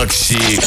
Макси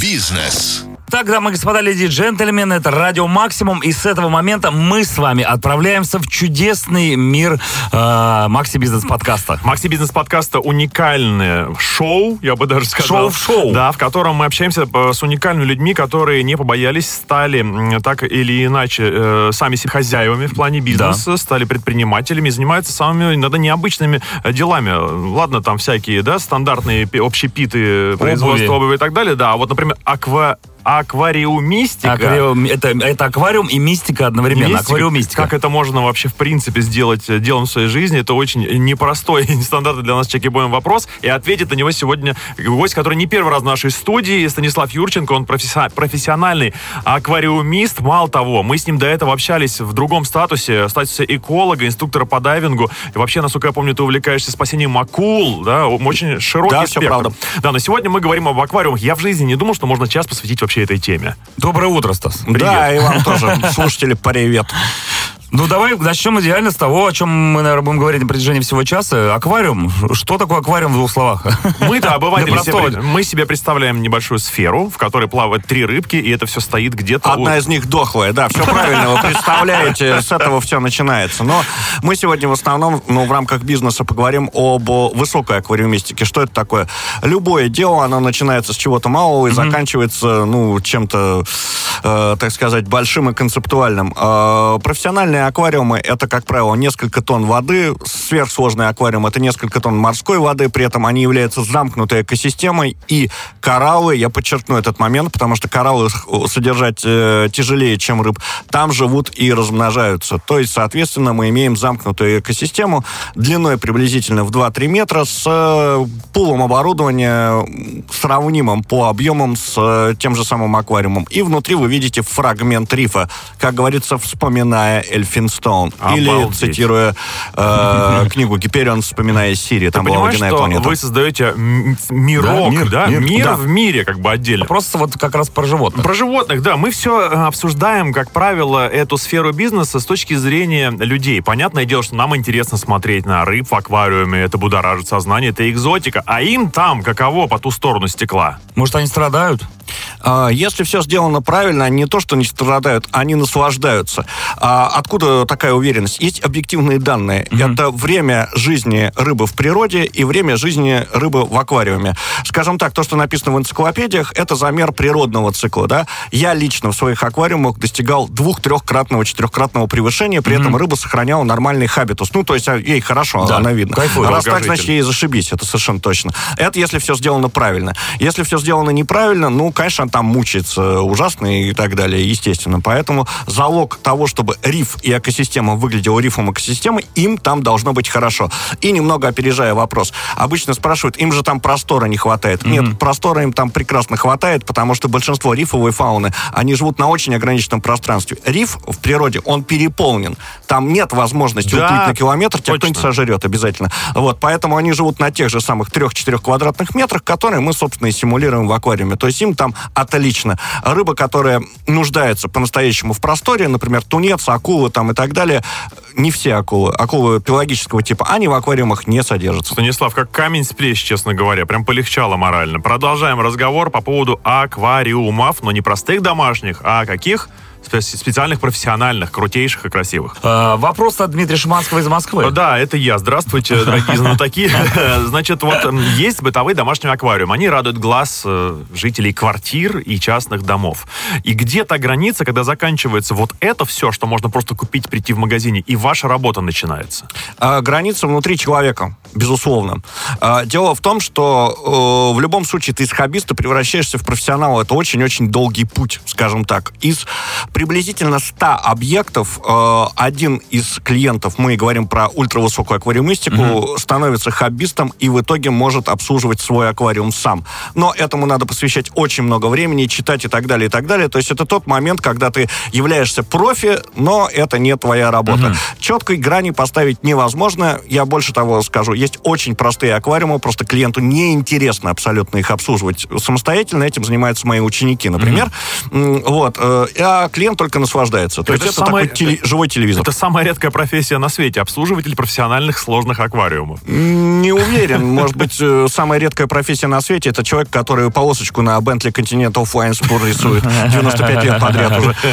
Бизнес. Так, дамы и господа, леди и джентльмены, это Радио Максимум, и с этого момента мы с вами отправляемся в чудесный мир э, Макси Бизнес подкаста. Макси Бизнес подкаста уникальное шоу, я бы даже сказал. Шоу в шоу. Да, в котором мы общаемся э, с уникальными людьми, которые не побоялись, стали так или иначе э, сами себе хозяевами в плане бизнеса, стали предпринимателями занимаются самыми иногда необычными делами. Ладно, там всякие, да, стандартные пи- общепиты, производство обуви и так далее, да, а вот, например, аква аквариумистика. Аквариум- это, это аквариум и мистика одновременно. Мистика. Аквариумистика. Как это можно вообще в принципе сделать э, делом в своей жизни? Это очень непростой и нестандартный для нас чеки-боем вопрос. И ответит на него сегодня гость, который не первый раз в нашей студии, Станислав Юрченко. Он професси- профессиональный аквариумист. Мало того, мы с ним до этого общались в другом статусе, статусе эколога, инструктора по дайвингу. И вообще, насколько я помню, ты увлекаешься спасением акул, да, очень широкий Да, спектр. правда. Да, но сегодня мы говорим об аквариумах. Я в жизни не думал, что можно час посвятить вообще этой теме. Доброе утро, Стас. Да, и вам тоже, слушатели, привет. Ну, давай начнем идеально с того, о чем мы, наверное, будем говорить на протяжении всего часа. Аквариум. Что такое аквариум в двух словах? Мы-то обыватели себе, мы себе представляем небольшую сферу, в которой плавают три рыбки, и это все стоит где-то... у- Одна из них дохлая, да, все правильно, вы представляете, с этого все начинается. Но мы сегодня в основном, ну, в рамках бизнеса поговорим об высокой аквариумистике. Что это такое? Любое дело, оно начинается с чего-то малого и заканчивается, ну, чем-то, э, так сказать, большим и концептуальным. Э, профессиональные аквариумы — это, как правило, несколько тонн воды. Сверхсложный аквариум — это несколько тонн морской воды, при этом они являются замкнутой экосистемой, и кораллы, я подчеркну этот момент, потому что кораллы содержать э, тяжелее, чем рыб, там живут и размножаются. То есть, соответственно, мы имеем замкнутую экосистему длиной приблизительно в 2-3 метра с э, пулом оборудования сравнимым по объемам с э, тем же самым аквариумом. И внутри вы видите фрагмент рифа, как говорится, вспоминая Эльфинстоун. Или, Обалдеть. цитируя э, книгу Гиперион, вспоминая Сирию. Там была водяная что планета. вы создаете мирок, Да, мир, да? мир, Мир, да. в мире как бы отдельно. Просто вот как раз про животных. Про животных, да. Мы все обсуждаем, как правило, эту сферу бизнеса с точки зрения людей. Понятное дело, что нам интересно смотреть на рыб в аквариуме, это будоражит сознание, это экзотика. А им там каково по ту сторону стекла? Может, они страдают? А, Если все сделано правильно, они не то, что не страдают, они наслаждаются. А Откуда такая уверенность? Есть объективные данные. Это время жизни рыбы в природе и время жизни рыбы в аквариуме. Скажем так, то, что написано в энциклопедиях, это замер природного цикла. Да? Я лично в своих аквариумах достигал двух-трехкратного, четырехкратного превышения, при этом рыба сохраняла нормальный хабитус. Ну, то есть а, ей хорошо, Да, она видно. кайфует. Раз так, значит, ей зашибись, это совершенно точно. Это если все сделано правильно. Если все сделано неправильно, ну, конечно, там мучается ужасно и так далее, естественно. Поэтому залог того, чтобы риф и экосистема выглядела рифом экосистемы, им там должно быть хорошо. И немного опережая вопрос. Обычно спрашивают, им же там простора не хватает. Нет, простора им там прекрасно хватает, потому что большинство рифовой фауны, они живут на очень ограниченном пространстве. Риф в природе, он переполнен. Там нет возможности Да, уплыть на километр, тебя кто-нибудь сожрет обязательно. Вот, поэтому они живут на тех же самых 3-4 квадратных метрах, которые мы, собственно, и симулируем в аквариуме. То есть им там отлично. Рыба, которая нуждается по-настоящему в просторе, например, тунец, акулы там и так далее, не все акулы, акулы пелагического типа, они в аквариумах не содержатся. Станислав, как камень с плеч, честно говоря. Прям полегчало морально. Продолжаем разговор по поводу аквариумов, но не простых домашних, а каких? Спе- Специальных, профессиональных, крутейших и красивых. Э, вопрос от Дмитрия Шиманского из Москвы. Да, это я. Здравствуйте, дорогие знатоки. Значит, вот есть бытовые домашние аквариумы. Они радуют глаз э, жителей квартир и частных домов. И где та граница, когда заканчивается вот это все, что можно просто купить, прийти в магазине, и ваша работа начинается? А, граница внутри человека, безусловно. А, дело в том, что э, в любом случае ты из хоббиста превращаешься в профессионала. Это очень-очень долгий путь, скажем так. Из приблизительно 100 объектов э, один из клиентов, мы говорим про ультравысокую аквариумистику, становится хоббистом и в итоге может обслуживать свой аквариум сам. Но этому надо посвящать очень много времени, читать и так далее, и так далее. То есть это тот момент, когда ты являешься профи, но это не твоя работа. Четкой грани поставить невозможно. Я больше того скажу. Есть очень простые аквариумы, просто клиенту неинтересно абсолютно их обслуживать. Самостоятельно этим занимаются мои ученики, например. Mm-hmm. Вот. Э, а клиент только наслаждается. То, То есть это, это самое, такой теле, живой телевизор. Это самая редкая профессия на свете. Обслуживатель профессиональных сложных аквариумов. Не уверен. Может быть, э, самая редкая профессия на свете это человек, который полосочку на Bentley Continental Flying Spur рисует 95 лет подряд уже.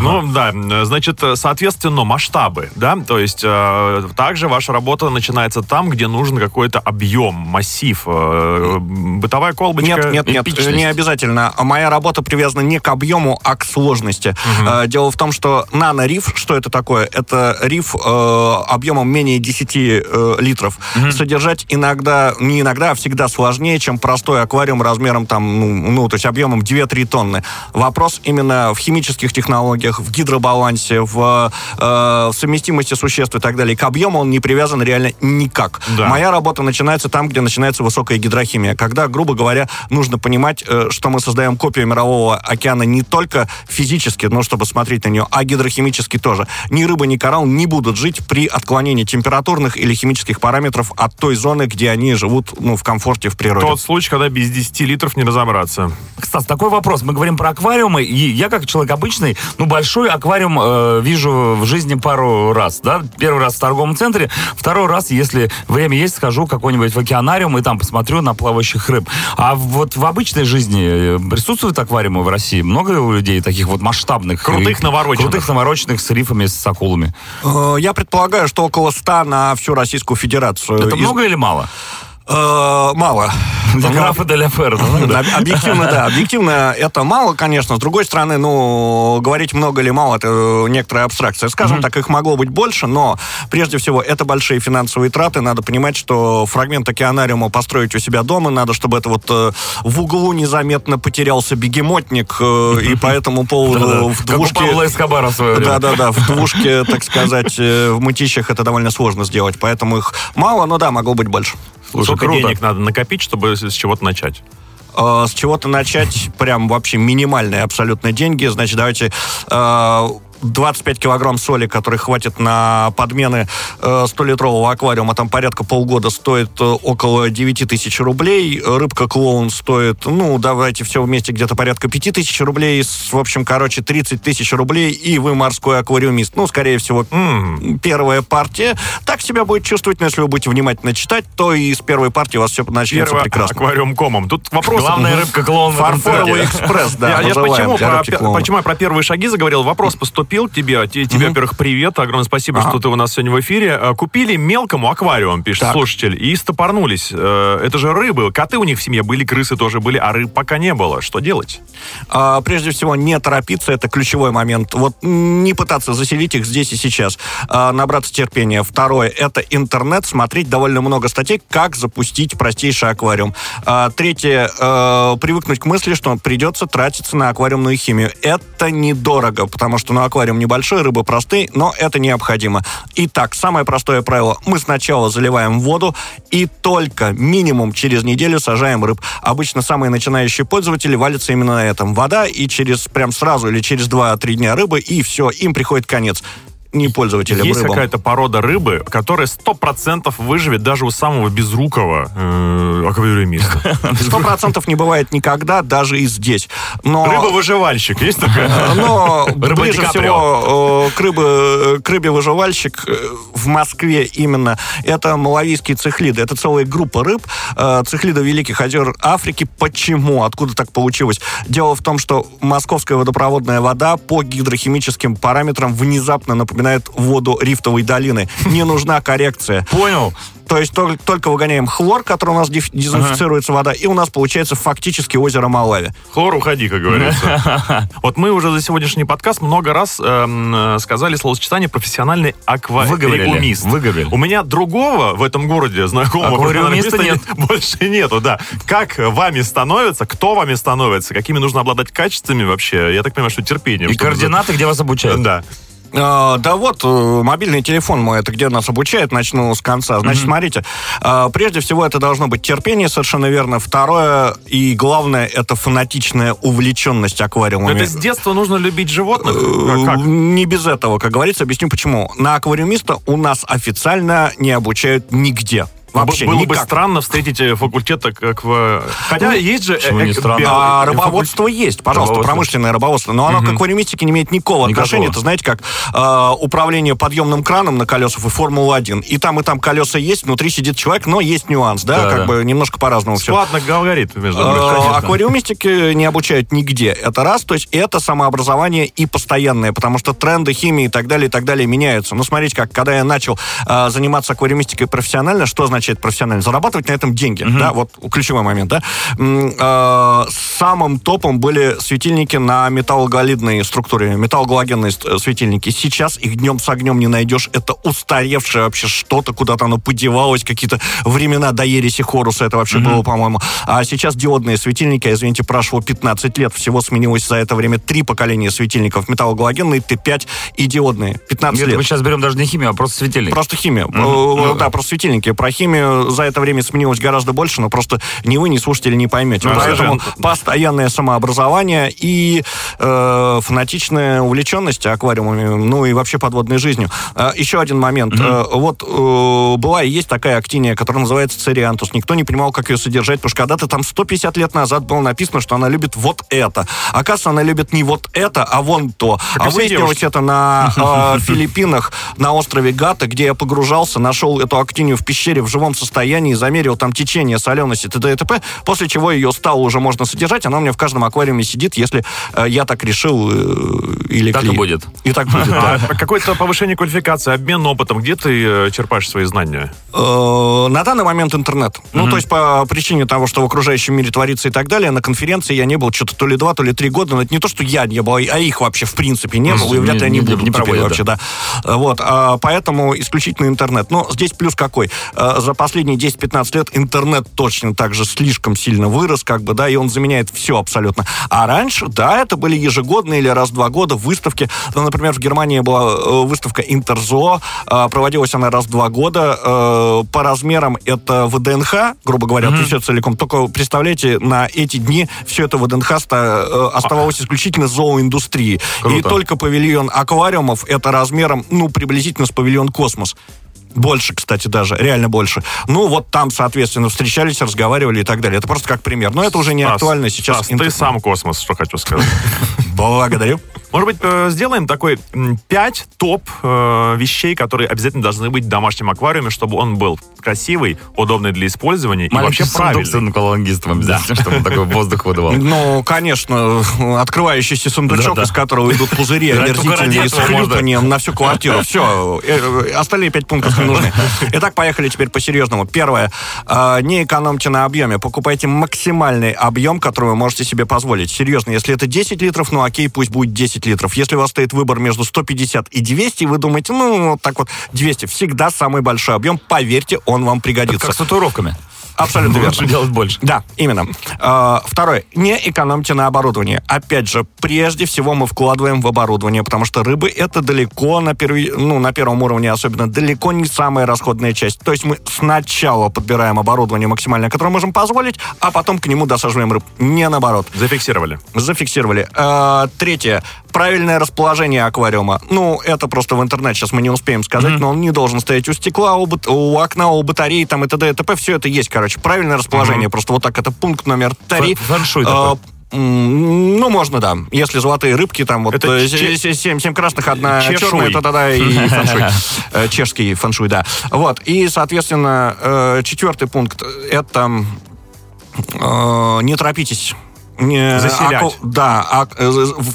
Ну, да. Значит, соответственно, масштабы, да? То есть э, также ваша работа начинается там, где нужен какой-то объем, массив, э, бытовая колбочка. Нет, нет, нет, не обязательно. Моя работа привязана не к объему, а к сложности. Угу. Дело в том, что нано-риф, что это такое? Это риф э, объемом менее 10 э, литров. Угу. Содержать иногда, не иногда, а всегда сложнее, чем простой аквариум размером там, ну, ну то есть объемом 2-3 тонны. Вопрос именно в химических технологиях, в гидробалансе, в, э, в совместимости существ и так далее. К объему он не привязан реально никак. Да. Моя работа начинается там, где начинается высокая гидрохимия. Когда, грубо говоря, нужно понимать, э, что мы создаем копию мирового океана не только физически, ну, чтобы смотреть на нее, а гидрохимически тоже. Ни рыба, ни коралл не будут жить при отклонении температурных или химических параметров от той зоны, где они живут, ну, в комфорте в природе. Тот случай, когда без 10 литров не разобраться. Кстати, такой вопрос. Мы говорим про аквариумы, и я как человек обычный, ну, большой аквариум э, вижу в жизни пару раз, да? Первый раз в торговом центре, второй раз, если время есть, схожу какой-нибудь в океанариум и там посмотрю на плавающих рыб. А вот в обычной жизни э, присутствуют аквариумы в России? Много у людей таких вот масштабных? Крутых навороченных. Крутых навороченных с рифами, с акулами. Э, я предполагаю, что около 100 на всю Российскую Федерацию. Это Из... много или мало? Э, мало. Для графа де Ферра. Объективно, да. Объективно это мало, конечно. С другой стороны, ну, говорить много или мало, это некоторая абстракция. Скажем так, их могло быть больше, но прежде всего это большие финансовые траты. Надо понимать, что фрагмент океанариума построить у себя дома надо, чтобы это вот э, в углу незаметно потерялся бегемотник, э, и по этому поводу в двушке... Да-да-да, в двушке, так сказать, в мытищах это довольно сложно сделать, поэтому их мало, но да, могло быть больше. Слушай, Сколько круто. денег надо накопить, чтобы с чего-то начать? Э, с чего-то начать, прям вообще минимальные абсолютно деньги. Значит, давайте э, 25 килограмм соли, который хватит на подмены э, 100-литрового аквариума, там порядка полгода стоит э, около 9 тысяч рублей. Рыбка клоун стоит, ну, давайте все вместе, где-то порядка 5 тысяч рублей. В общем, короче, 30 тысяч рублей, и вы морской аквариумист. Ну, скорее всего, первая партия. Так себя будет чувствовать, но если вы будете внимательно читать, то и с первой партии у вас все начнется Первый прекрасно. аквариум комом. Тут вопрос. Главная рыбка клоун. Фарфоровый экспресс, да. Я почему почему я про первые шаги заговорил? Вопрос поступил купил тебе, тебе, mm-hmm. во-первых, привет, огромное спасибо, ага. что ты у нас сегодня в эфире. Э, купили мелкому аквариум, пишет так. слушатель, и стопорнулись. Э, это же рыбы, коты у них в семье были, крысы тоже были, а рыб пока не было. Что делать? А, прежде всего, не торопиться, это ключевой момент. Вот не пытаться заселить их здесь и сейчас, а, набраться терпения. Второе, это интернет, смотреть довольно много статей, как запустить простейший аквариум. А, третье, а, привыкнуть к мысли, что придется тратиться на аквариумную химию. Это недорого, потому что на аквариум аквариум небольшой, рыбы простые, но это необходимо. Итак, самое простое правило. Мы сначала заливаем воду и только минимум через неделю сажаем рыб. Обычно самые начинающие пользователи валятся именно на этом. Вода и через прям сразу или через 2-3 дня рыбы, и все, им приходит конец не пользователям Есть какая-то порода рыбы, которая сто процентов выживет даже у самого безрукого э, аквариумиста. Сто процентов не бывает никогда, даже и здесь. Но... Рыба-выживальщик есть такая? Но ближе всего э, к, рыбе, к рыбе-выживальщик э, в Москве именно это малавийские цихлиды. Это целая группа рыб, э, цихлиды Великих озер Африки. Почему? Откуда так получилось? Дело в том, что московская водопроводная вода по гидрохимическим параметрам внезапно напоминает напоминает воду рифтовой долины. Не нужна коррекция. Понял. То есть только, только выгоняем хлор, который у нас дезинфицируется ага. вода, и у нас получается фактически озеро Малави. Хлор, уходи, как говорится. Вот мы уже за сегодняшний подкаст много раз эм, сказали словосочетание профессиональный аквариумист. Выговорили. У меня другого в этом городе знакомого аквариумиста нет. больше нету, да. Как вами становится, кто вами становится, какими нужно обладать качествами вообще? Я так понимаю, что терпение. И координаты, где вас обучают. Да. А, да вот, э, мобильный телефон мой, это где нас обучает, начну с конца. Значит, mm-hmm. смотрите, а, прежде всего это должно быть терпение, совершенно верно. Второе и главное, это фанатичная увлеченность аквариумами. Это с детства нужно любить животных? Э, как? Не без этого, как говорится, объясню почему. На аквариумиста у нас официально не обучают нигде. Вообще Было бы никак. странно встретить э, факультет как в... Хотя есть же... э, не э, странно? А рыбоводство есть, пожалуйста, Рыбоводство. промышленное рыбоводство. Но оно к аквариумистике не имеет никакого, Никакого. отношения. Это, знаете, как э, управление подъемным краном на колесах и Формула-1. И там, и там колеса есть, внутри сидит человек, но есть нюанс, да, Да, как да. бы немножко по-разному все. Складно говорит, между Э, прочим. Аквариумистики не обучают нигде. Это раз, то есть это самообразование и постоянное, потому что тренды химии и так далее, и так далее меняются. Ну, смотрите, как когда я начал э, заниматься аквариумистикой профессионально, что означает профессионально? Зарабатывать на этом деньги, да, вот ключевой момент, да. Э, самым топом были светильники на металлогалидной структуре, металлогалогенные светильники. Сейчас их днем с огнем не найдешь. Это устаревшее вообще что-то, куда-то оно подевалось, какие-то времена до ереси Хоруса это вообще было, по-моему. А сейчас диодные светильники, а, извините, прошло 15 лет, всего сменилось за это время три поколения светильников. Металлогалогенные, Т5 и диодные. 15 Нет, лет. мы сейчас берем даже не химию, а просто светильник. Просто химия. Э, Да, просто светильники. Про химию за это время сменилось гораздо больше, но просто ни вы, ни слушатели не поймете. Ну, Поэтому совершенно. постоянное самообразование и э, фанатичная увлеченность аквариумами, ну и вообще подводной жизнью. Э, еще один момент. Э, вот э, была и есть такая актиния, которая называется цериантус. Никто не понимал, как ее содержать, потому что когда-то там 150 лет назад было написано, что она любит вот это. Оказывается, она любит не вот это, а вон то. Как а выяснилось девушки. это на э, Филиппинах, на острове Гата, где я погружался, нашел эту актинию в пещере в живом состоянии, замерил там течение, солености, т.д. и т.п., после чего ее стало уже можно содержать, она у меня в каждом аквариуме сидит, если э, я так решил э, или Так и клиент. будет. И так будет, да. А какое-то повышение квалификации, обмен опытом, где ты э, черпаешь свои знания? Э, На данный момент интернет. Ну, то есть по причине того, что в окружающем мире творится и так далее, на конференции я не был что-то то ли два, то ли три года, но это не то, что я не был, а их вообще в принципе не было, и Не- вряд ли они не- будут не теперь проводят, вообще, да. Вот, а, поэтому исключительно интернет. Но здесь плюс какой? За последние 10-15 лет интернет точно так же слишком сильно вырос, как бы, да, и он заменяет все абсолютно. А раньше, да, это были ежегодные или раз в два года выставки. Ну, например, в Германии была э, выставка Интерзо, э, проводилась она раз в два года. Э, По размерам это ВДНХ, грубо говоря, mm все целиком. Только представляете, на эти дни все это ВДНХ ста- оставалось исключительно зооиндустрией. И Круто. только павильон аквариумов это размером, ну, приблизительно с павильон Космос. Больше, кстати, даже, реально больше. Ну, вот там, соответственно, встречались, разговаривали и так далее. Это просто как пример. Но это уже не Стас, актуально сейчас. Стас, ты сам космос, что хочу сказать. Благодарю. Может быть, э, сделаем такой м, пять топ э, вещей, которые обязательно должны быть в домашнем аквариуме, чтобы он был красивый, удобный для использования и Маленький вообще сундук с правильный. аквалангистом обязательно, чтобы он такой воздух выдавал. Ну, конечно, открывающийся сундучок, из которого идут пузыри Да, омерзительные с хлюпанием на всю квартиру. Все, остальные пять пунктов не нужны. Итак, поехали теперь по-серьезному. Первое. э, Не экономьте на объеме. Покупайте максимальный объем, который вы можете себе позволить. Серьезно, если это 10 литров, ну окей, пусть будет 10 литров. Если у вас стоит выбор между 150 и 200, и вы думаете, ну, вот так вот, 200. Всегда самый большой объем. Поверьте, он вам Это пригодится. как с татуировками. Абсолютно верно. Лучше делать больше. Да, именно. Э, Второе. Не экономьте на оборудовании. Опять же, прежде всего мы вкладываем в оборудование, потому что рыбы это далеко на, перви- ну, на первом уровне особенно, далеко не самая расходная часть. То есть мы сначала подбираем оборудование максимальное, которое можем позволить, а потом к нему досаживаем рыб. Не наоборот. Зафиксировали. Зафиксировали. Э, Третье. Правильное расположение аквариума. Ну, это просто в интернете сейчас мы не успеем сказать, но он не должен стоять у стекла, у, у окна, у батареи там и т.д. и т.п. Все это есть, короче. Правильное расположение. Просто вот так это пункт номер три. Фэн- фэншуй Э, такой. Ну, можно, да. Если золотые рыбки, там вот Это э, семь, семь красных, одна Чешуй. черная, то тогда и фэншуй. Э, Чешский фэншуй, да. Вот. И, соответственно, э, четвертый пункт — это не торопитесь. Не, Заселять. аку- да,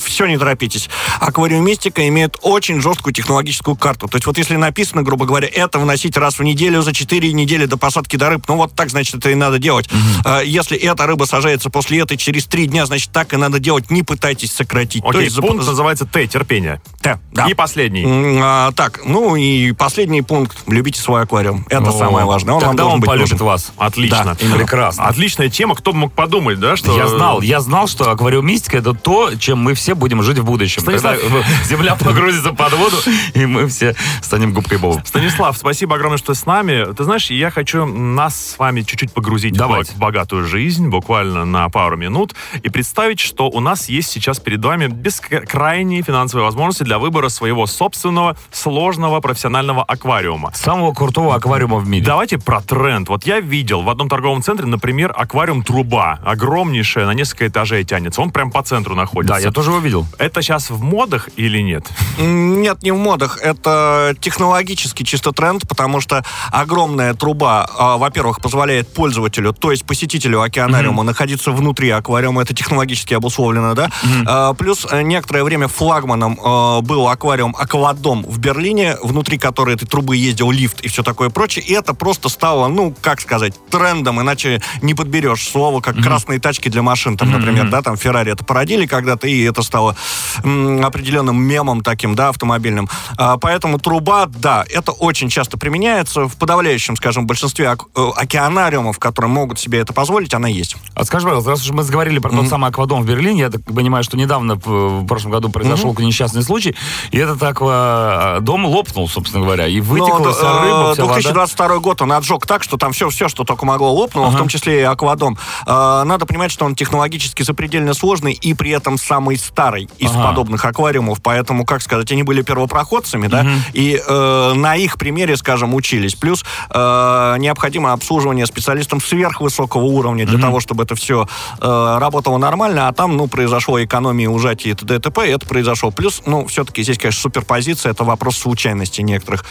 все не торопитесь. Аквариумистика имеет очень жесткую технологическую карту. То есть вот если написано, грубо говоря, это вносить раз в неделю за 4 недели до посадки до рыб, ну вот так, значит, это и надо делать. Э, Если эта рыба сажается после этой через 3 дня, значит, так и надо делать. Не пытайтесь сократить. То Окей, есть пункт зап- называется Т, терпение. Т, да. И последний. А, так, ну и последний пункт. Любите свой аквариум. Это О, самое важное. Он вам Тогда должен он полюбит нужен. вас. Отлично. Да. Прекрасно. Отличная тема. Кто бы мог подумать, да, что... Я знал, я я знал, что аквариумистика это то, чем мы все будем жить в будущем. Станислав- Когда земля погрузится под воду, и мы все станем губкой Бобом. Станислав, спасибо огромное, что с нами. Ты знаешь, я хочу нас с вами чуть-чуть погрузить Давайте. в богатую жизнь, буквально на пару минут, и представить, что у нас есть сейчас перед вами бескрайние финансовые возможности для выбора своего собственного сложного профессионального аквариума. Самого крутого аквариума в мире. Давайте про тренд. Вот я видел в одном торговом центре, например, аквариум-труба. Огромнейшая, на несколько этажей тянется. Он прям по центру находится. Да, я тоже его видел. Это сейчас в модах или нет? Нет, не в модах. Это технологический чисто тренд, потому что огромная труба, а, во-первых, позволяет пользователю, то есть посетителю океанариума, находиться внутри аквариума. Это технологически обусловлено, да? А, Плюс э, некоторое время флагманом э, был аквариум Аквадом в Берлине, внутри которой этой трубы ездил лифт и все такое прочее. И это просто стало, ну, как сказать, трендом, иначе не подберешь слово, как красные тачки для машин, там, например, да, там Феррари это породили когда-то, и это стало определенным мемом таким, да, автомобильным. А, поэтому труба, да, это очень часто применяется. В подавляющем, скажем, большинстве ок- э, океанариумов, которые могут себе это позволить, она есть. А скажи, пожалуйста, раз уж мы заговорили про тот самый аквадом в Берлине, я так понимаю, что недавно, в в прошлом году, произошел несчастный случай, и этот аквадом лопнул, собственно говоря, и вытекла Но, вся э, рыба, вся вода. 2022 год он отжег так, что там все, все, что только могло лопнуло, в том числе и аквадом. Э, Надо понимать, что он технологически запредельно сложный и при этом самый старый из Ага. подобных аквариумов. Поэтому, как сказать, они были первопроходцами, да, и э, на их примере, скажем, учились. Плюс э, необходимо обслуживание специалистам сверхвысокого уровня для того, чтобы это все э, работало нормально, а там, ну, произошло экономия ужатия и т.д. и т.п., и это произошло. Плюс, ну, все-таки здесь, конечно, суперпозиция, это вопрос случайности некоторых.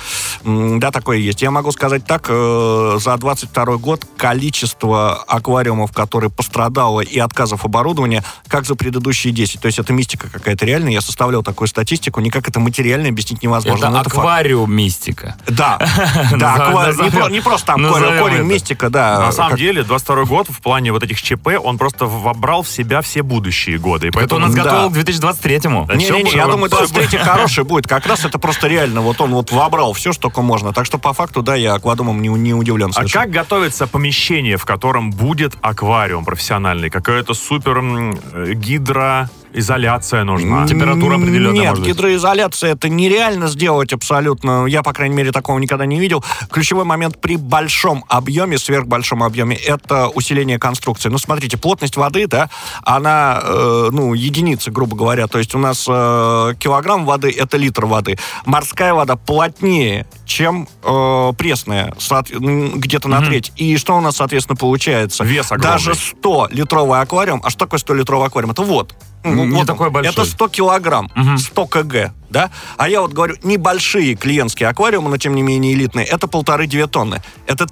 Да, такое есть. Я могу сказать так, э, за 22 год количество аквариумов, которые пострадало и отказов оборудования, как за предыдущие 10. То есть это мистика какая-то реальная. Я составлял такую статистику, никак это материально объяснить невозможно. Это факт. аквариум мистика. Да, да, аквариум. Не, просто там корень, мистика, да. На самом деле, 22 год в плане вот этих ЧП, он просто вобрал в себя все будущие годы. И Это поэтому он нас готовил к 2023-му. Да. Не-не-не, я думаю, 23 хороший будет. Как раз это просто реально. Вот он вот вобрал все, что только можно. Так что по факту, да, я аквадомом не, не удивлен. А как готовится помещение, в котором будет аквариум профессиональный? Какая-то супер м, гидроизоляция нужна? Температура определенная Нет, гидроизоляция это нереально сделать абсолютно. Я, по крайней мере, такого никогда не видел. Ключевой момент при большом объеме, сверхбольшом объеме, это усиление конструкции. Ну, смотрите, плотность воды, да, она, э, ну, единицы, грубо говоря. То есть у нас э, килограмм воды это литр воды. Морская вода плотнее, чем э, пресная, где-то на треть. И что у нас, соответственно, получается? Вес огромный. Даже 100-литровый аквариум. А что такое 100-литровый аквариум? Это вот. Ну, Не вот такой большой. Это 100 килограмм, 100 кг, да? А я вот говорю, небольшие клиентские аквариумы, но тем не менее элитные, это полторы-две тонны. Это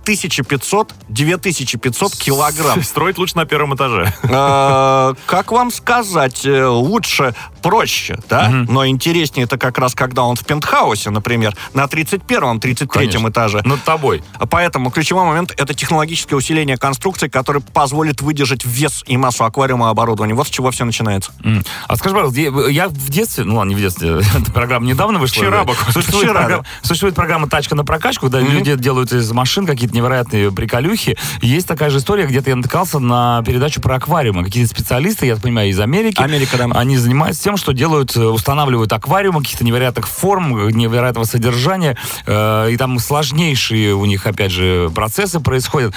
1500-2500 килограмм. Строить лучше на первом этаже. Э, Как вам сказать, э, лучше, проще, да? Но интереснее это как раз, когда он в пентхаусе, например, на 31-м, 33-м Конечно. этаже. Над тобой. Поэтому ключевой момент это технологическое усиление конструкции, которое позволит выдержать вес и массу аквариума оборудования. Вот с чего все начинается. А скажи, пожалуйста, я- в детстве, ну ладно, не в детстве, программа недавно вышла. Вчера Да. Существует, Вчера, программа, существует программа «Тачка на прокачку», когда люди делают из машин какие-то невероятные приколюхи. Есть такая же история, где-то я натыкался на передачу про аквариумы. Какие-то специалисты, я так понимаю, из Америки. Америка, да. Они занимаются тем, что делают, э, устанавливают аквариумы каких-то невероятных форм, невероятного содержания. э, И там сложнейшие у них, опять же, процессы происходят.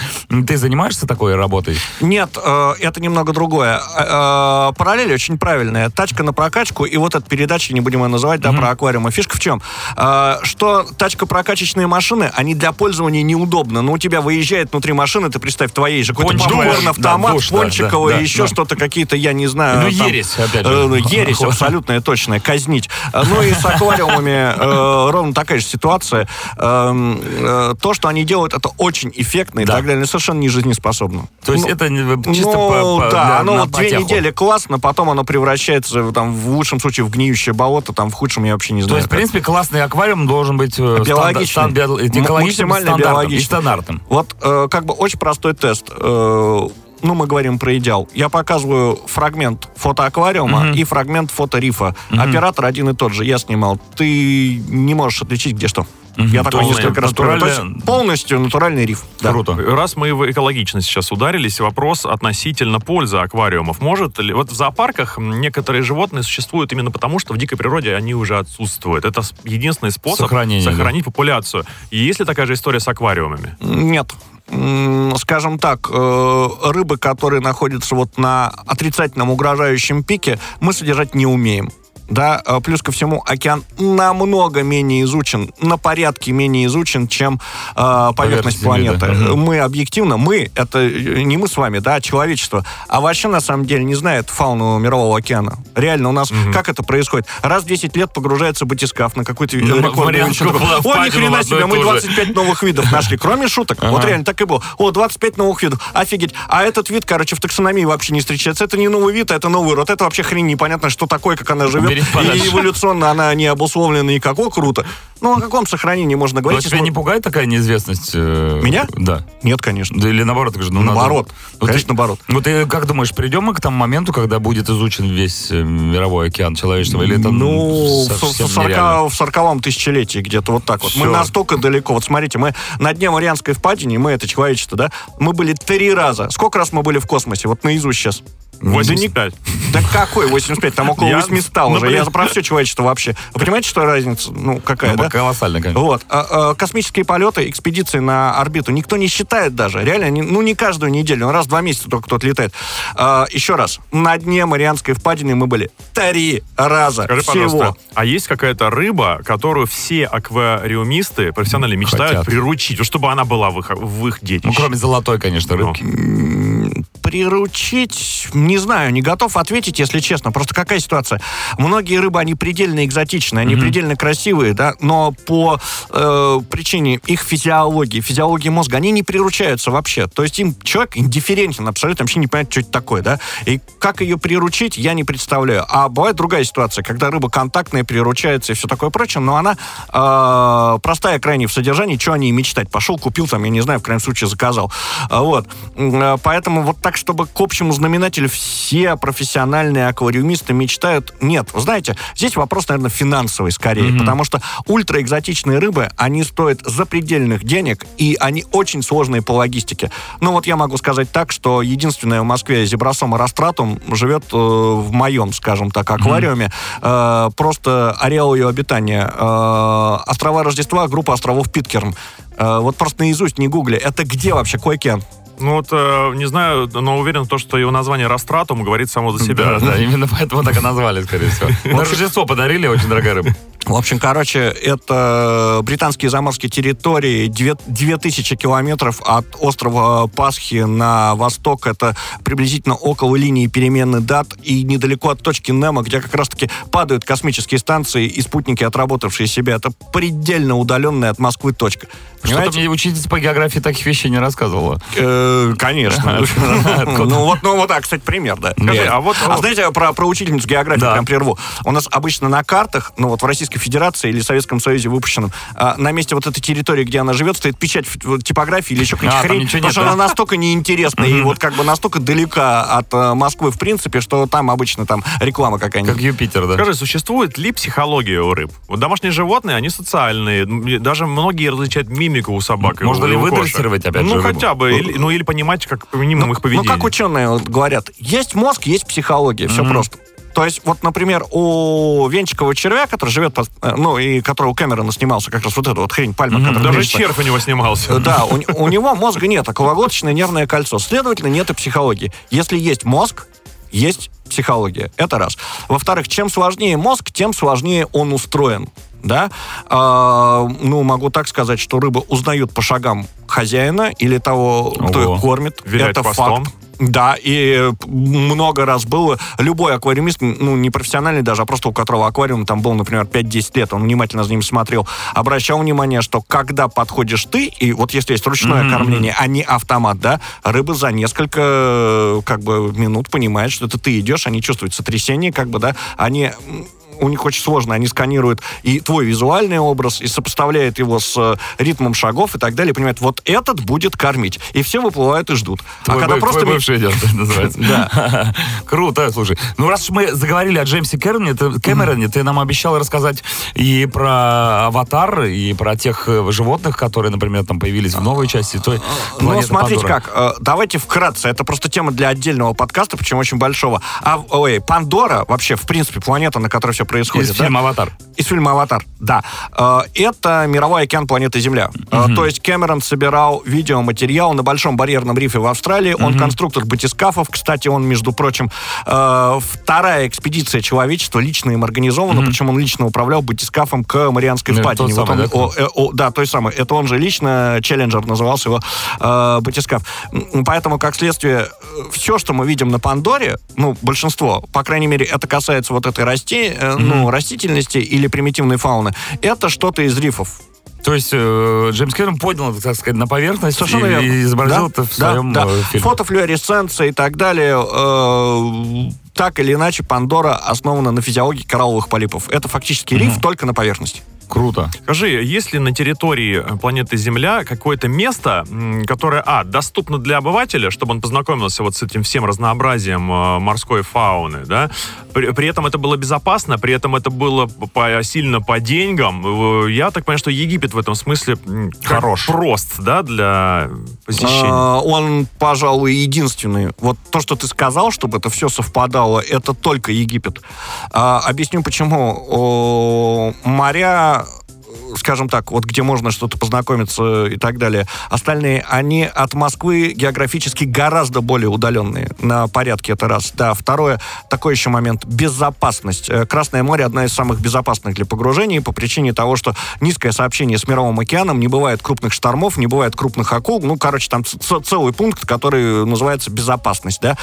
Ты занимаешься такой работой? Нет, э, это немного другое. Э, э, Параллель очень правильная. Тачка на прокачку, и вот эта передача, не будем ее называть, да, про аквариумы. Фишка в чем? Э, Что тачка-прокачечные машины, они для пользования неудобны. Ну, у тебя выезжает внутри машины, ты представь, твоей же какой-то попкорн, да, автомат, душ, да, пончиковый, да, да, еще да. что-то, какие-то, я не знаю. Ну, там, ересь, опять же. э, ну, ересь абсолютная, точная, казнить. Э, Ну, и с аквариумами э, ровно такая же ситуация. Эм, э, То, что они делают, это очень эффектно и Да. так далее, совершенно не жизнеспособно. То есть Ну, это не- чисто ну, по- по- да, для- оно на вот две недели классно, потом оно превращается в, там, в лучшем случае в гниющее болото, там в худшем я вообще не То знаю. есть, в принципе, классный аквариум должен быть э, Биологичный. станда- стан- био- М- экологичным стандартом и стандартным. Вот э, как бы очень простой тест. Э, ну, мы говорим про идеал. Я показываю фрагмент фотоаквариума и фрагмент фоторифа. Оператор один и тот же. Я снимал. Ты не можешь отличить, где что. Я такой несколько раз натуральная- полностью натуральный риф. Да. Круто. Раз мы в экологичность сейчас ударились, вопрос относительно пользы аквариумов. Может ли... Вот в зоопарках некоторые животные существуют именно потому, что в дикой природе они уже отсутствуют. Это единственный способ Сохранение, сохранить популяцию. И есть ли такая же история с аквариумами? Нет. Скажем так, э, рыбы, которые находятся вот на отрицательном угрожающем пике, мы содержать не умеем. Да, э, плюс ко всему, океан намного менее изучен, на порядке менее изучен, чем э, поверхность Поверхность Земли, планеты. да. Мгм. Мы объективно, мы, это э, не мы с вами, да, а человечество, а вообще на самом деле не знает фауну мирового океана. Реально у нас, как это происходит? Раз в 10 лет погружается батискаф на какой-то э, Ну, рекордную величину. О, ни хрена себе, мы и то же. 25 новых видов нашли, кроме шуток. Вот Ага. реально так и было. О, 25 новых видов. Офигеть. А этот вид, короче, в таксономии вообще не встречается. Это не новый вид, а это новый род. Это вообще хрень непонятно, что такое, как она живет. Подальше. И эволюционно она не обусловлена никакого круто. Ну, о каком сохранении можно Но говорить? тебя если не пугает такая неизвестность? э, Меня? Да. Нет, конечно. Да или наоборот, говоришь, ну, надо- Наоборот. Ну, Конечно, ты, наоборот. Ну, ты как думаешь, придем мы к тому моменту, когда будет изучен весь э, мировой океан человечества? Или это Ну, в, совсем в, сорока- нереально? в сороковом тысячелетии где-то вот так вот. Мы Всё. настолько далеко. Вот смотрите, мы на дне Марианской впадины, мы это человечество, да, мы были три раза. Сколько раз мы были в космосе? Вот наизусть сейчас. 85. Да какой 85? Там около Я- 800 ну, уже. блин. Я про все человечество вообще. Вы понимаете, что разница? Ну, какая, Ну, да? колоссально, конечно. Вот. А, а, космические полеты, экспедиции на орбиту никто не считает даже. Реально, не- ну, не каждую неделю. ну, Раз в два месяца только кто-то летает. А, еще раз. На дне Марианской впадины мы были три раза Скажи, всего. пожалуйста, а есть какая-то рыба, которую все аквариумисты профессионально мечтают Хотят. приручить, чтобы она была в их, в их детище? Ну, кроме золотой, конечно, Ну. Приручить, не знаю, не готов ответить, если честно. Просто какая ситуация? Многие рыбы, они предельно экзотичные, они предельно красивые, да, но по э, причине их физиологии, физиологии мозга, они не приручаются вообще. То есть им человек индифферентен абсолютно, вообще не понимает, что это такое, да. И как ее приручить, я не представляю. А бывает другая ситуация, когда рыба контактная, приручается и все такое прочее, но она э, простая крайне в содержании, что о ней мечтать. Пошел, купил там, я не знаю, в крайнем случае заказал. Вот. Э, Поэтому вот так, чтобы к общему знаменателю все профессиональные аквариумисты мечтают, нет. Вы знаете, здесь вопрос, наверное, финансовый скорее, потому что ультраэкзотичные рыбы, они стоят запредельных денег, и они очень сложные по логистике. Ну вот я могу сказать так, что единственная в Москве зебросома растратум живет э, в моем, скажем так, аквариуме. Э, просто ареал ее обитания. Э, острова Рождества, группа островов Питкерн. Э, вот просто наизусть не гугли. Это где вообще? Какой океан? Ну вот, э, не знаю, но уверен, то, что его название Растратум говорит само за себя. Да, да, именно поэтому так и назвали, скорее всего. На Рождество подарили, очень дорогая рыба. В общем, короче, это британские заморские территории, две- 2000 километров от острова Пасхи на восток. Это приблизительно около линии перемены дат и недалеко от точки Немо, где как раз-таки падают космические станции и спутники, отработавшие себя. Это предельно удаленная от Москвы точка. Что-то мне учительница по географии таких вещей не рассказывала. Э, Конечно. Ну вот, ну вот, так, кстати, пример, да. Скажи, а вот- А знаете, про, про учительницу географии прям прерву. У нас обычно на картах, ну вот в Российской Федерации или Советском Союзе выпущенном, а, на месте вот этой территории, где она живет, стоит печать типографии или еще какая-нибудь А, хрень, ничего потому что она настолько неинтересная и вот как бы настолько далека от э, Москвы в принципе, что там обычно там реклама какая-нибудь. Как Юпитер, да. Скажи, существует ли психология у рыб? Вот домашние животные, они социальные. Даже многие различают мимику у собак. Можно ли выдрессировать, опять Ну, же, рыбу? хотя бы. Ну, или понимать, как минимум их Ну, поведение. как ученые вот говорят, есть мозг, есть психология, все просто. То есть, вот, например, у венчикового червя, который живет, под- э, ну, и которого Кэмерон снимался, как раз вот эта вот хрень, пальма, которая Даже крестится. червь у него снимался. Да, у, у него мозга нет, а круглоглоточное нервное кольцо. Следовательно, нет и психологии. Если есть мозг, есть психология. Это раз. Во-вторых, чем сложнее мозг, тем сложнее он устроен. Да? А, ну, могу так сказать, что рыбы узнают по шагам хозяина или того, кто Ого. их кормит. Виляют Это хвостом. факт. Да, и много раз было. Любой аквариумист, ну, не профессиональный даже, а просто у которого аквариум там был, например, 5-10 лет, он внимательно за ним смотрел, обращал внимание, что когда подходишь ты, и вот если есть ручное кормление, а не автомат, да, рыба за несколько, э, как бы, минут понимает, что это ты идешь, они чувствуют сотрясение, как бы, да, они у них очень сложно. Они сканируют и твой визуальный образ, и сопоставляют его с э, ритмом шагов и так далее. Понимают, вот этот будет кормить. И все выплывают и ждут. Твой, а когда б- просто... твой бывший идет, называется. Да. Круто, слушай. Ну, раз мы заговорили о Джеймсе Кэмероне, ты, нам обещал рассказать и про «Аватар», и про тех э, животных, которые, например, там появились в новой части Ну, «Планеты смотрите Пандора». как. э, Давайте вкратце. Это просто тема для отдельного подкаста, причем очень большого. А, ой, Пандора, вообще, в принципе, планета, на которой все происходит. Из да? фильма «Аватар». Из фильма «Аватар», да. Э, Это мировой океан планеты Земля. Э, То есть Кэмерон собирал видеоматериал на Большом барьерном рифе в Австралии. Он конструктор батискафов. Кстати, он, между прочим, э, вторая экспедиция человечества лично им организована, причем он лично управлял батискафом к Марианской Ну, впадине. тот самый, он- да, о, о, да, той самой. Это он же лично, Челленджер назывался его э, батискаф. Поэтому, как следствие, все, что мы видим на Пандоре, ну, большинство, по крайней мере, это касается вот этой расти, ну, растительности или примитивной фауны, это что-то из рифов. То есть э, Джеймс Кэмерон поднял так сказать, на поверхность Совершенно и, верно. и изобразил Да, это в да, своем да. э, фильме. Фотофлюоресценция и так далее. э, так или иначе, Пандора основана на физиологии коралловых полипов. Это фактически риф только на поверхности. Круто. Скажи, есть ли на территории э, планеты Земля какое-то место, которое, а, доступно для обывателя, чтобы он познакомился вот с этим всем разнообразием э, морской фауны, да? При, при этом это было безопасно, при этом это было по- сильно по деньгам. Э, Я так понимаю, что Египет в этом смысле Хорош. прост, да, для посещения. А, Он, пожалуй, единственный. Вот то, что ты сказал, чтобы это все совпадало, это только Египет. А, Объясню почему. О, Моря скажем так, вот где можно что-то познакомиться и так далее. Остальные, они от Москвы географически гораздо более удаленные. На порядке это раз. Да, второе, такой еще момент, безопасность. Э, Красное море одна из самых безопасных для погружений по причине того, что низкое сообщение с Мировым океаном, не бывает крупных штормов, не бывает крупных акул. Ну, короче, там целый пункт, который называется безопасность, да.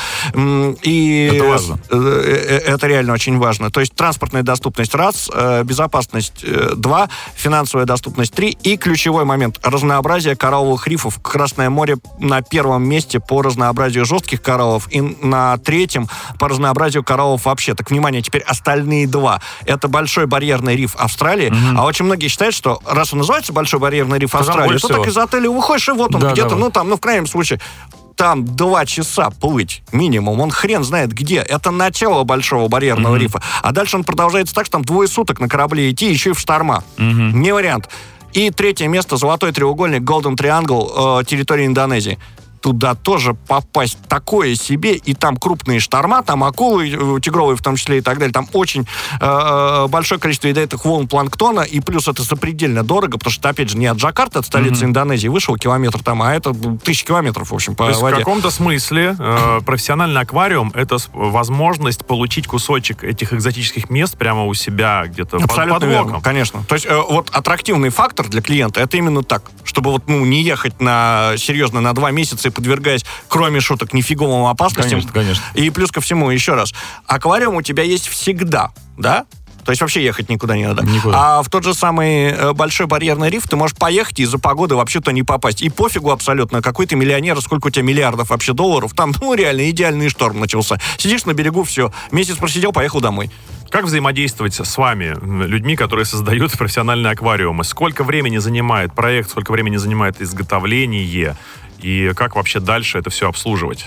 И Это важно. э, э, это реально очень важно. То есть транспортная доступность раз, безопасность два, финансовая доступность. Три. И ключевой момент. Разнообразие коралловых рифов. Красное море на первом месте по разнообразию жестких кораллов и на третьем по разнообразию кораллов вообще. Так внимание, теперь остальные два. Это большой барьерный риф Австралии, а очень многие считают, что раз он называется большой барьерный риф Австралии, то так из отеля выходишь и вот он Да, где-то, да, ну там, ну в крайнем случае там два часа плыть минимум. Он хрен знает где. Это начало большого барьерного рифа. А дальше он продолжается так, что там двое суток на корабле идти, еще и в шторма. Не вариант. И третье место, золотой треугольник, Golden Triangle, э, территория Индонезии. Туда тоже попасть такое себе, и там крупные шторма, там акулы, э, тигровые в том числе и так далее. Там очень э, большое количество ядовитых волн планктона, и плюс это запредельно дорого, потому что, опять же, не от Джакарты, от столицы Индонезии, вышел километр там, а это тысячи километров, в общем, по То есть в воде. каком-то смысле э, профессиональный аквариум — это возможность получить кусочек этих экзотических мест прямо у себя где-то под, Абсолютно под верно, боком. конечно. То есть э, вот аттрактивный фактор для клиента это именно так, чтобы вот ну не ехать на серьезно на два месяца и подвергаясь, кроме шуток, нефиговым опасностям. Конечно, конечно. И плюс ко всему еще раз, аквариум у тебя есть всегда, да? То есть вообще ехать никуда не надо. Никуда. А в тот же самый э, большой барьерный риф ты можешь поехать и из-за погоды вообще-то не попасть. И пофигу абсолютно, какой ты миллионер, сколько у тебя миллиардов вообще долларов. Там, ну, реально идеальный шторм начался. Сидишь на берегу, все. Месяц просидел, поехал домой. Как взаимодействовать с вами, людьми, которые создают профессиональные аквариумы? Сколько времени занимает проект, сколько времени занимает изготовление? И как вообще дальше это все обслуживать?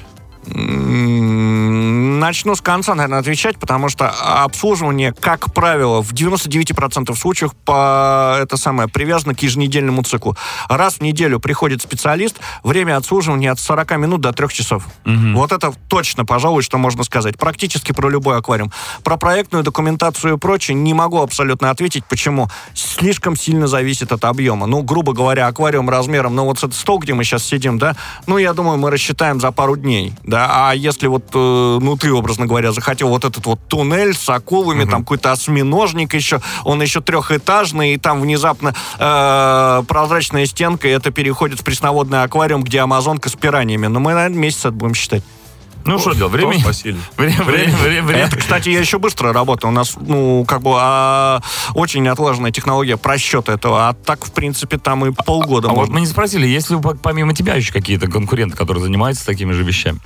Начну с конца, наверное, отвечать, потому что обслуживание, как правило, в 99% случаев по, это самое, привязано к еженедельному циклу. Раз в неделю приходит специалист, время обслуживания от 40 минут до 3 часов. Вот это точно, пожалуй, что можно сказать. Практически про любой аквариум. Про проектную документацию и прочее не могу абсолютно ответить. Почему? Слишком сильно зависит от объема. Ну, грубо говоря, аквариум размером, ну, вот этот стол, где мы сейчас сидим, да, ну, я думаю, мы рассчитаем за пару дней, да, а если вот, э, ну, ты, образно говоря, захотел вот этот вот туннель с акулами, там какой-то осьминожник еще, он еще трехэтажный, и там внезапно э, прозрачная стенка, и это переходит в пресноводный аквариум, где амазонка с пираньями. Ну, мы, наверное, месяц это будем считать. Ну что делать? Время, время, время, время. Это, кстати, я еще быстро работаю. У нас, ну, как бы, а, очень отлаженная технология просчета этого. А так, в принципе, там и полгода А вот можно. мы не спросили, есть ли по- помимо тебя еще какие-то конкуренты, которые занимаются такими же вещами?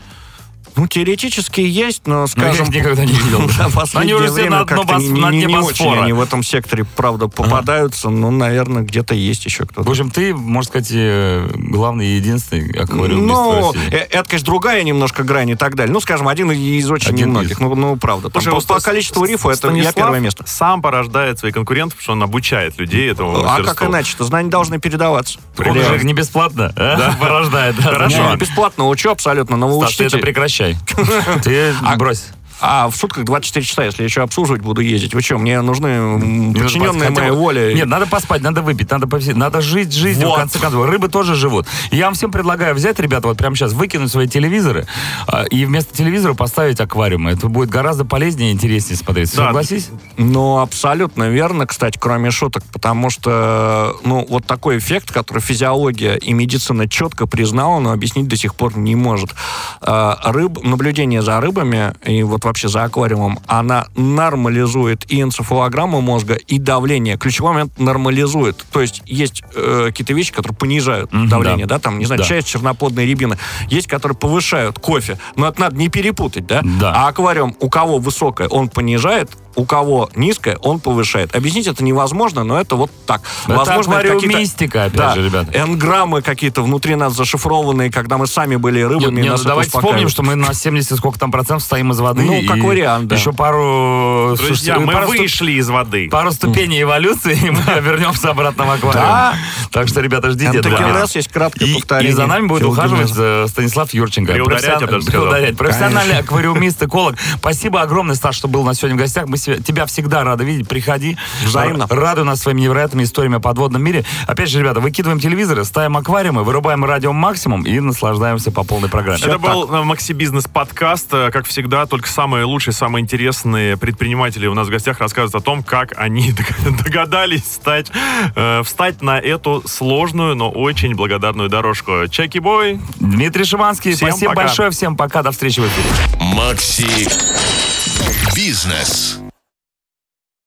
Ну, теоретически есть, но, Но я скажем... их никогда не видел. Они уже все на, дно не, не- не Босфора. они в этом секторе, правда, попадаются. Ну, наверное, где-то есть еще кто-то. В общем, ты, можно сказать, э, главный и единственный аквариумист Ну, э, это, конечно, другая немножко грань и так далее. Ну, скажем, один из очень немногих. Ну, ну, правда. Там Слушай, по, количеству рифа это я Станислав первое место. сам порождает своих конкурентов, потому что он обучает людей этому А как иначе-то? Знания должны передаваться. Он же их не бесплатно а? порождает. да, Хорошо. бесплатно учу абсолютно, но вы ты это учтите. прекращай. Ты брось. А в сутках 24 часа, если я еще обслуживать буду ездить. Вы что, мне нужны подчиненные моей воле? Нет, надо поспать, надо выпить, надо повсем- надо жить жизнью, Вот. в конце концов. Рыбы тоже живут. Я вам всем предлагаю взять, ребята, вот прямо сейчас выкинуть свои телевизоры а, и вместо телевизора поставить аквариумы. Это будет гораздо полезнее и интереснее смотреть. Да. Согласись? Ну, абсолютно верно, кстати, кроме шуток, потому что, ну, вот такой эффект, который физиология и медицина четко признала, но объяснить до сих пор не может. А, Рыб, наблюдение за рыбами и вот вообще за аквариумом, она нормализует и энцефалограмму мозга, и давление. Ключевой момент нормализует. То есть есть э, какие-то вещи, которые понижают Мгм, давление, да. да. там, не знаю, Да. часть черноплодной рябины. Есть, которые повышают кофе. Но это надо не перепутать, да? Да. А аквариум у кого высокое, он понижает, у кого низкое, он повышает. Объяснить это невозможно, но это вот так. Это Возможно, это какие-то- аквариумистика, опять да, же, ребята. энграммы какие-то внутри нас зашифрованные, когда мы сами были рыбами. Нет, нет, нас это давайте вспомним, что мы на 70 сколько там процентов стоим из воды. Ну, как вариант, да. Еще пару... Друзья, слушайте, мы пару ступ- вышли из воды. Пару ступеней эволюции, и мы вернемся обратно в аквариум. Да. Так что, ребята, ждите. Энтокинез есть краткое И, повторение. и за нами будет ухаживать э, Станислав Юрченко. Приударять, я даже сказал. Профессиональный аквариумист, эколог. Спасибо огромное, Стас, что был у нас сегодня в гостях. Мы тебя всегда рады видеть. Приходи. Взаимно. Р- Радуй нас своими невероятными историями о подводном мире. Опять же, ребята, выкидываем телевизоры, ставим аквариумы, вырубаем радио максимум и наслаждаемся по полной программе. Это был Макси Бизнес подкаст. Э, Как всегда, только самые лучшие, самые интересные предприниматели у нас в гостях рассказывают о том, как они дог- догадались стать, э, встать на эту сложную, но очень благодарную дорожку. Чеки бой. Дмитрий Шиманский, Всем спасибо пока. большое. Всем пока. До встречи в эфире. Макси Бизнес.